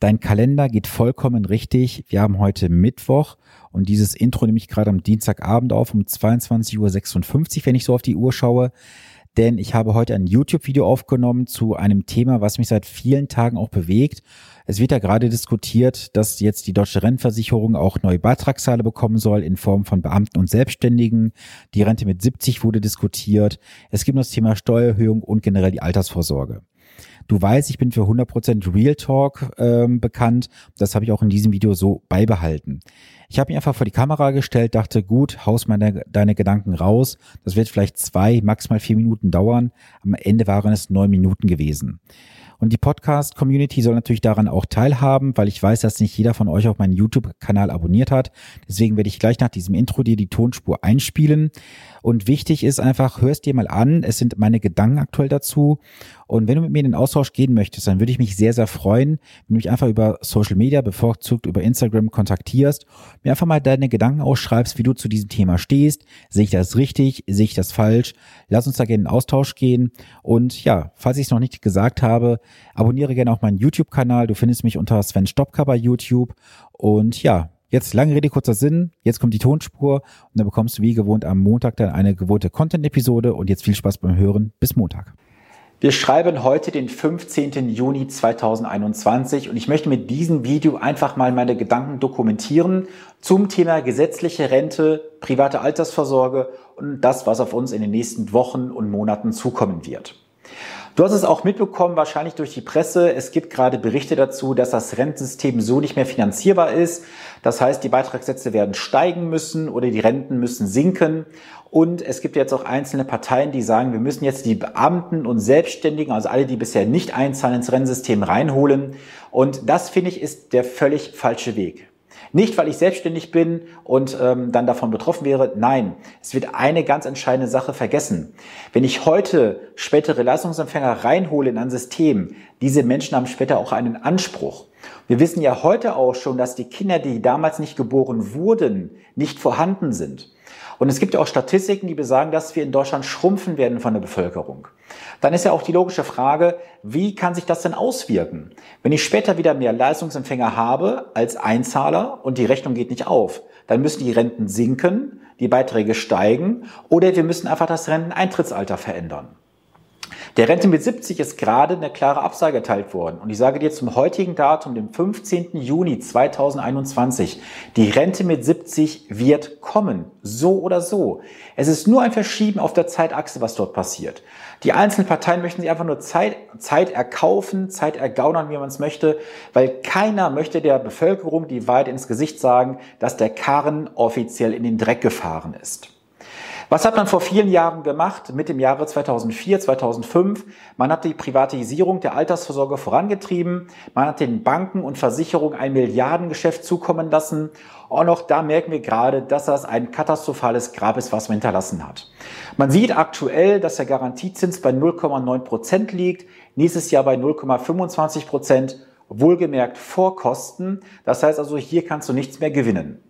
Dein Kalender geht vollkommen richtig. Wir haben heute Mittwoch und dieses Intro nehme ich gerade am Dienstagabend auf um 22.56 Uhr, wenn ich so auf die Uhr schaue. Denn ich habe heute ein YouTube-Video aufgenommen zu einem Thema, was mich seit vielen Tagen auch bewegt. Es wird ja gerade diskutiert, dass jetzt die deutsche Rentenversicherung auch neue Beitragszahler bekommen soll in Form von Beamten und Selbstständigen. Die Rente mit 70 wurde diskutiert. Es gibt noch das Thema Steuererhöhung und generell die Altersvorsorge. Du weißt, ich bin für 100% Real Talk ähm, bekannt. Das habe ich auch in diesem Video so beibehalten. Ich habe mich einfach vor die Kamera gestellt, dachte, gut, haus mal de deine Gedanken raus. Das wird vielleicht zwei, maximal vier Minuten dauern. Am Ende waren es neun Minuten gewesen. Und die Podcast-Community soll natürlich daran auch teilhaben, weil ich weiß, dass nicht jeder von euch auf meinen YouTube-Kanal abonniert hat. Deswegen werde ich gleich nach diesem Intro dir die Tonspur einspielen. Und wichtig ist einfach, hörst dir mal an. Es sind meine Gedanken aktuell dazu. Und wenn du mit mir in den Austausch gehen möchtest, dann würde ich mich sehr, sehr freuen, wenn du mich einfach über Social Media, bevorzugt über Instagram kontaktierst, mir einfach mal deine Gedanken ausschreibst, wie du zu diesem Thema stehst. Sehe ich das richtig? Sehe ich das falsch? Lass uns da gerne in Austausch gehen. Und ja, falls ich es noch nicht gesagt habe, abonniere gerne auch meinen YouTube-Kanal. Du findest mich unter Sven Stopka bei YouTube. Und ja, Jetzt lange Rede, kurzer Sinn. Jetzt kommt die Tonspur und dann bekommst du wie gewohnt am Montag dann eine gewohnte Content-Episode und jetzt viel Spaß beim Hören. Bis Montag. Wir schreiben heute den 15. Juni 2021 und ich möchte mit diesem Video einfach mal meine Gedanken dokumentieren zum Thema gesetzliche Rente, private Altersvorsorge und das, was auf uns in den nächsten Wochen und Monaten zukommen wird. Du hast es auch mitbekommen, wahrscheinlich durch die Presse. Es gibt gerade Berichte dazu, dass das Rentensystem so nicht mehr finanzierbar ist. Das heißt, die Beitragssätze werden steigen müssen oder die Renten müssen sinken. Und es gibt jetzt auch einzelne Parteien, die sagen, wir müssen jetzt die Beamten und Selbstständigen, also alle, die bisher nicht einzahlen, ins Rentensystem reinholen. Und das finde ich ist der völlig falsche Weg. Nicht, weil ich selbstständig bin und ähm, dann davon betroffen wäre. Nein, es wird eine ganz entscheidende Sache vergessen. Wenn ich heute spätere Leistungsempfänger reinhole in ein System, diese Menschen haben später auch einen Anspruch. Wir wissen ja heute auch schon, dass die Kinder, die damals nicht geboren wurden, nicht vorhanden sind. Und es gibt ja auch Statistiken, die besagen, dass wir in Deutschland schrumpfen werden von der Bevölkerung. Dann ist ja auch die logische Frage, wie kann sich das denn auswirken? Wenn ich später wieder mehr Leistungsempfänger habe als Einzahler und die Rechnung geht nicht auf, dann müssen die Renten sinken, die Beiträge steigen oder wir müssen einfach das Renteneintrittsalter verändern. Der Rente mit 70 ist gerade eine klare Absage erteilt worden. Und ich sage dir zum heutigen Datum, dem 15. Juni 2021, die Rente mit 70 wird kommen. So oder so. Es ist nur ein Verschieben auf der Zeitachse, was dort passiert. Die einzelnen Parteien möchten sich einfach nur Zeit, Zeit erkaufen, Zeit ergaunern, wie man es möchte, weil keiner möchte der Bevölkerung die Wahrheit ins Gesicht sagen, dass der Karren offiziell in den Dreck gefahren ist. Was hat man vor vielen Jahren gemacht mit dem Jahre 2004, 2005? Man hat die Privatisierung der Altersvorsorge vorangetrieben. Man hat den Banken und Versicherungen ein Milliardengeschäft zukommen lassen. Und auch da merken wir gerade, dass das ein katastrophales Grab ist, was man hinterlassen hat. Man sieht aktuell, dass der Garantiezins bei 0,9 Prozent liegt, nächstes Jahr bei 0,25 Prozent, wohlgemerkt vor Kosten. Das heißt also, hier kannst du nichts mehr gewinnen.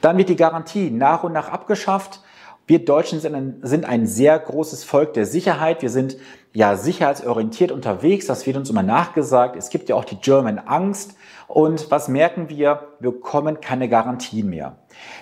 Dann wird die Garantie nach und nach abgeschafft. Wir Deutschen sind ein, sind ein sehr großes Volk der Sicherheit. Wir sind ja sicherheitsorientiert unterwegs. Das wird uns immer nachgesagt. Es gibt ja auch die German Angst. Und was merken wir? Wir bekommen keine Garantien mehr.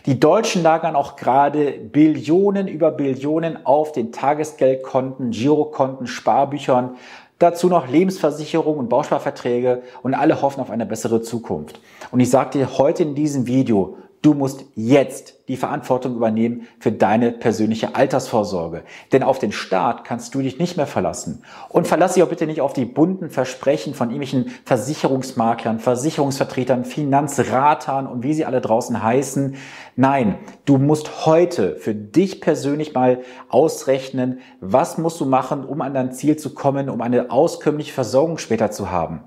Die Deutschen lagern auch gerade Billionen über Billionen auf den Tagesgeldkonten, Girokonten, Sparbüchern. Dazu noch Lebensversicherung und Bausparverträge und alle hoffen auf eine bessere Zukunft. Und ich sage dir heute in diesem Video, du musst jetzt die Verantwortung übernehmen für deine persönliche Altersvorsorge. Denn auf den Staat kannst du dich nicht mehr verlassen. Und verlass dich auch bitte nicht auf die bunten Versprechen von irgendwelchen Versicherungsmaklern, Versicherungsvertretern, Finanzratern und wie sie alle draußen heißen. Nein, du musst heute für dich persönlich mal ausrechnen, was musst du machen, um an dein Ziel zu kommen, um eine auskömmliche Versorgung später zu haben.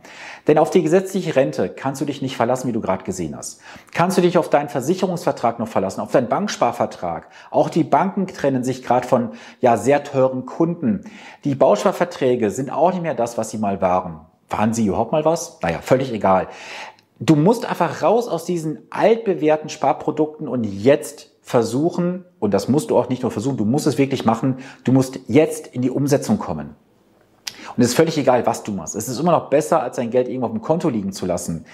Denn auf die gesetzliche Rente kannst du dich nicht verlassen, wie du gerade gesehen hast. Kannst du dich auf deinen Versicherungsvertrag noch verlassen, auf deinen Banksparvertrag. Auch die Banken trennen sich gerade von ja sehr teuren Kunden. Die Bausparverträge sind auch nicht mehr das, was sie mal waren. Waren sie überhaupt mal was? Naja, völlig egal. Du musst einfach raus aus diesen altbewährten Sparprodukten und jetzt versuchen, und das musst du auch nicht nur versuchen, du musst es wirklich machen, du musst jetzt in die Umsetzung kommen. Und es ist völlig egal, was du machst. Es ist immer noch besser, als dein Geld irgendwo auf dem Konto liegen zu lassen.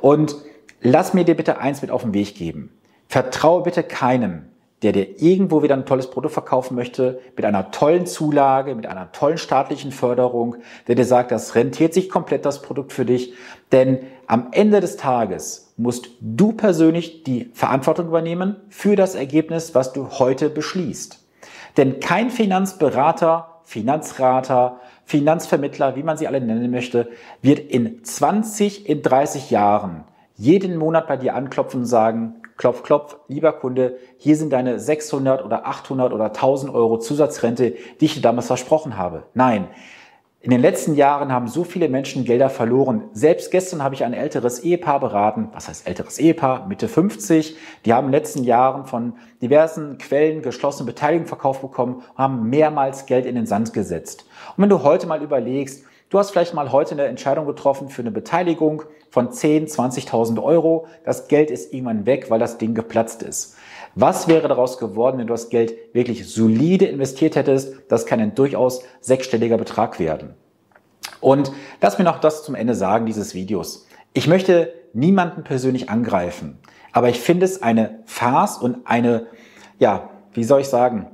Und lass mir dir bitte eins mit auf den Weg geben. Vertraue bitte keinem, der dir irgendwo wieder ein tolles Produkt verkaufen möchte, mit einer tollen Zulage, mit einer tollen staatlichen Förderung, der dir sagt, das rentiert sich komplett das Produkt für dich. Denn am Ende des Tages musst du persönlich die Verantwortung übernehmen für das Ergebnis, was du heute beschließt. Denn kein Finanzberater, Finanzrater, Finanzvermittler, wie man sie alle nennen möchte, wird in 20, in 30 Jahren jeden Monat bei dir anklopfen und sagen, klopf, klopf, lieber Kunde, hier sind deine 600 oder 800 oder 1000 Euro Zusatzrente, die ich dir damals versprochen habe. Nein. In den letzten Jahren haben so viele Menschen Gelder verloren. Selbst gestern habe ich ein älteres Ehepaar beraten. Was heißt älteres Ehepaar? Mitte 50. Die haben in den letzten Jahren von diversen Quellen geschlossene Beteiligung verkauft bekommen und haben mehrmals Geld in den Sand gesetzt. Und wenn du heute mal überlegst, Du hast vielleicht mal heute eine Entscheidung getroffen für eine Beteiligung von 10, 20.000 Euro. Das Geld ist irgendwann weg, weil das Ding geplatzt ist. Was wäre daraus geworden, wenn du das Geld wirklich solide investiert hättest? Das kann ein durchaus sechsstelliger Betrag werden. Und lass mir noch das zum Ende sagen dieses Videos. Ich möchte niemanden persönlich angreifen, aber ich finde es eine Farce und eine, ja, wie soll ich sagen,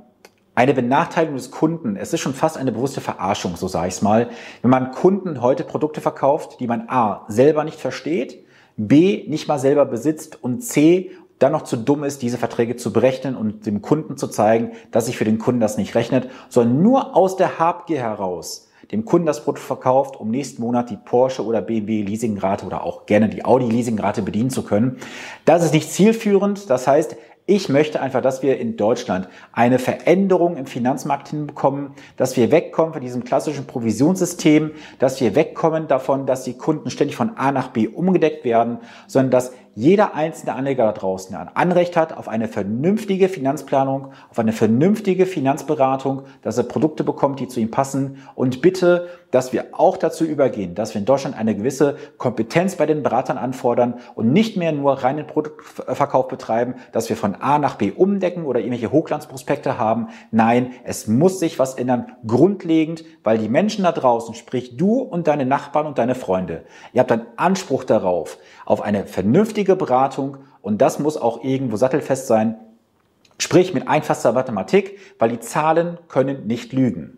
eine Benachteiligung des Kunden. Es ist schon fast eine bewusste Verarschung, so sage ich es mal. Wenn man Kunden heute Produkte verkauft, die man A selber nicht versteht, B nicht mal selber besitzt und C dann noch zu dumm ist, diese Verträge zu berechnen und dem Kunden zu zeigen, dass sich für den Kunden das nicht rechnet, sondern nur aus der Habgier heraus dem Kunden das Produkt verkauft, um nächsten Monat die Porsche oder BMW Leasingrate oder auch gerne die Audi Leasingrate bedienen zu können. Das ist nicht zielführend. Das heißt, ich möchte einfach, dass wir in Deutschland eine Veränderung im Finanzmarkt hinbekommen, dass wir wegkommen von diesem klassischen Provisionssystem, dass wir wegkommen davon, dass die Kunden ständig von A nach B umgedeckt werden, sondern dass jeder einzelne Anleger da draußen ein Anrecht hat auf eine vernünftige Finanzplanung, auf eine vernünftige Finanzberatung, dass er Produkte bekommt, die zu ihm passen und bitte, dass wir auch dazu übergehen, dass wir in Deutschland eine gewisse Kompetenz bei den Beratern anfordern und nicht mehr nur reinen Produktverkauf betreiben, dass wir von A nach B umdecken oder irgendwelche Hochglanzprospekte haben. Nein, es muss sich was ändern, grundlegend, weil die Menschen da draußen, sprich du und deine Nachbarn und deine Freunde, ihr habt einen Anspruch darauf, auf eine vernünftige Beratung und das muss auch irgendwo sattelfest sein, sprich mit einfachster Mathematik, weil die Zahlen können nicht lügen.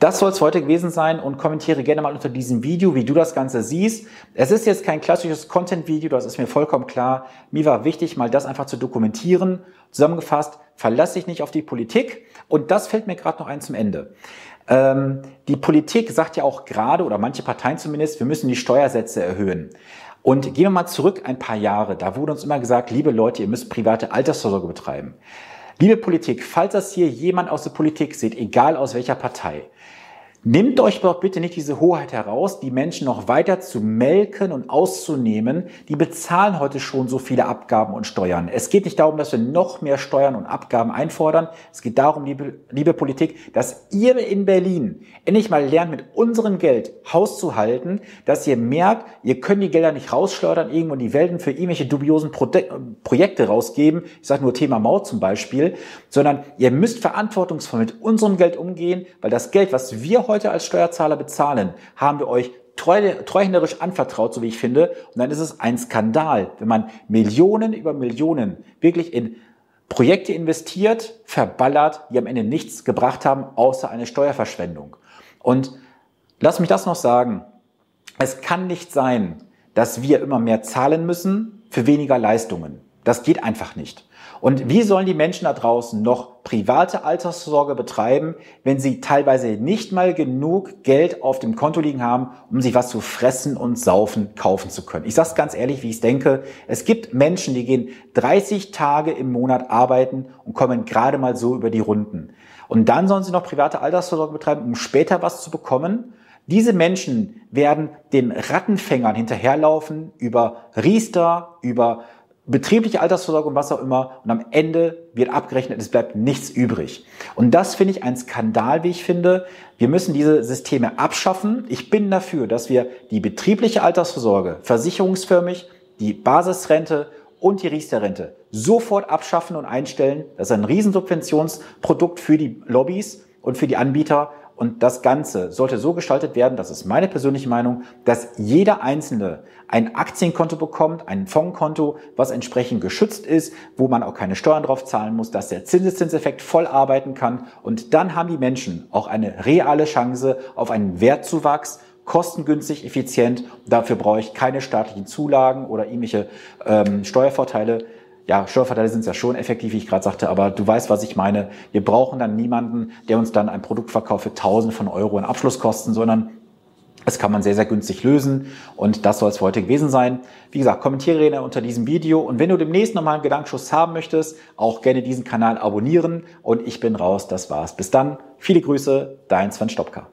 Das soll es heute gewesen sein und kommentiere gerne mal unter diesem Video, wie du das Ganze siehst. Es ist jetzt kein klassisches Content-Video, das ist mir vollkommen klar. Mir war wichtig, mal das einfach zu dokumentieren. Zusammengefasst, verlasse dich nicht auf die Politik. Und das fällt mir gerade noch ein zum Ende. Ähm, die Politik sagt ja auch gerade, oder manche Parteien zumindest, wir müssen die Steuersätze erhöhen. Und gehen wir mal zurück ein paar Jahre. Da wurde uns immer gesagt, liebe Leute, ihr müsst private Altersvorsorge betreiben. Liebe Politik, falls das hier jemand aus der Politik sieht, egal aus welcher Partei, Nehmt euch doch bitte nicht diese Hoheit heraus, die Menschen noch weiter zu melken und auszunehmen. Die bezahlen heute schon so viele Abgaben und Steuern. Es geht nicht darum, dass wir noch mehr Steuern und Abgaben einfordern. Es geht darum, liebe, liebe Politik, dass ihr in Berlin endlich mal lernt, mit unserem Geld Haus zu halten, dass ihr merkt, ihr könnt die Gelder nicht rausschleudern, irgendwo in die Welten für irgendwelche dubiosen Pro Projekte rausgeben. Ich sage nur Thema Maut zum Beispiel, sondern ihr müsst verantwortungsvoll mit unserem Geld umgehen, weil das Geld, was wir heute als Steuerzahler bezahlen, haben wir euch treu, treuhänderisch anvertraut, so wie ich finde. Und dann ist es ein Skandal, wenn man Millionen über Millionen wirklich in Projekte investiert, verballert, die am Ende nichts gebracht haben, außer eine Steuerverschwendung. Und lass mich das noch sagen. Es kann nicht sein, dass wir immer mehr zahlen müssen für weniger Leistungen. Das geht einfach nicht. Und wie sollen die Menschen da draußen noch private Altersvorsorge betreiben, wenn sie teilweise nicht mal genug Geld auf dem Konto liegen haben, um sich was zu fressen und saufen kaufen zu können? Ich sage es ganz ehrlich, wie ich es denke. Es gibt Menschen, die gehen 30 Tage im Monat arbeiten und kommen gerade mal so über die Runden. Und dann sollen sie noch private Altersvorsorge betreiben, um später was zu bekommen. Diese Menschen werden den Rattenfängern hinterherlaufen über Riester, über betriebliche Altersvorsorge und was auch immer. Und am Ende wird abgerechnet, es bleibt nichts übrig. Und das finde ich ein Skandal, wie ich finde. Wir müssen diese Systeme abschaffen. Ich bin dafür, dass wir die betriebliche Altersvorsorge versicherungsförmig, die Basisrente und die Riester-Rente sofort abschaffen und einstellen. Das ist ein Riesensubventionsprodukt für die Lobbys und für die Anbieter Und das Ganze sollte so gestaltet werden, das ist meine persönliche Meinung, dass jeder Einzelne ein Aktienkonto bekommt, ein Fondskonto, was entsprechend geschützt ist, wo man auch keine Steuern drauf zahlen muss, dass der Zinseszinseffekt voll arbeiten kann. Und dann haben die Menschen auch eine reale Chance auf einen Wertzuwachs kostengünstig, effizient. Dafür brauche ich keine staatlichen Zulagen oder irgendwelche ähm, Steuervorteile ja, Steuervorteile sind es ja schon effektiv, wie ich gerade sagte, aber du weißt, was ich meine. Wir brauchen dann niemanden, der uns dann ein Produkt verkauft für Tausende von Euro in Abschlusskosten, sondern das kann man sehr, sehr günstig lösen und das soll es für heute gewesen sein. Wie gesagt, kommentiere gerne unter diesem Video und wenn du demnächst nochmal einen Gedankenschuss haben möchtest, auch gerne diesen Kanal abonnieren und ich bin raus. Das war's. Bis dann. Viele Grüße, dein Sven Stopka.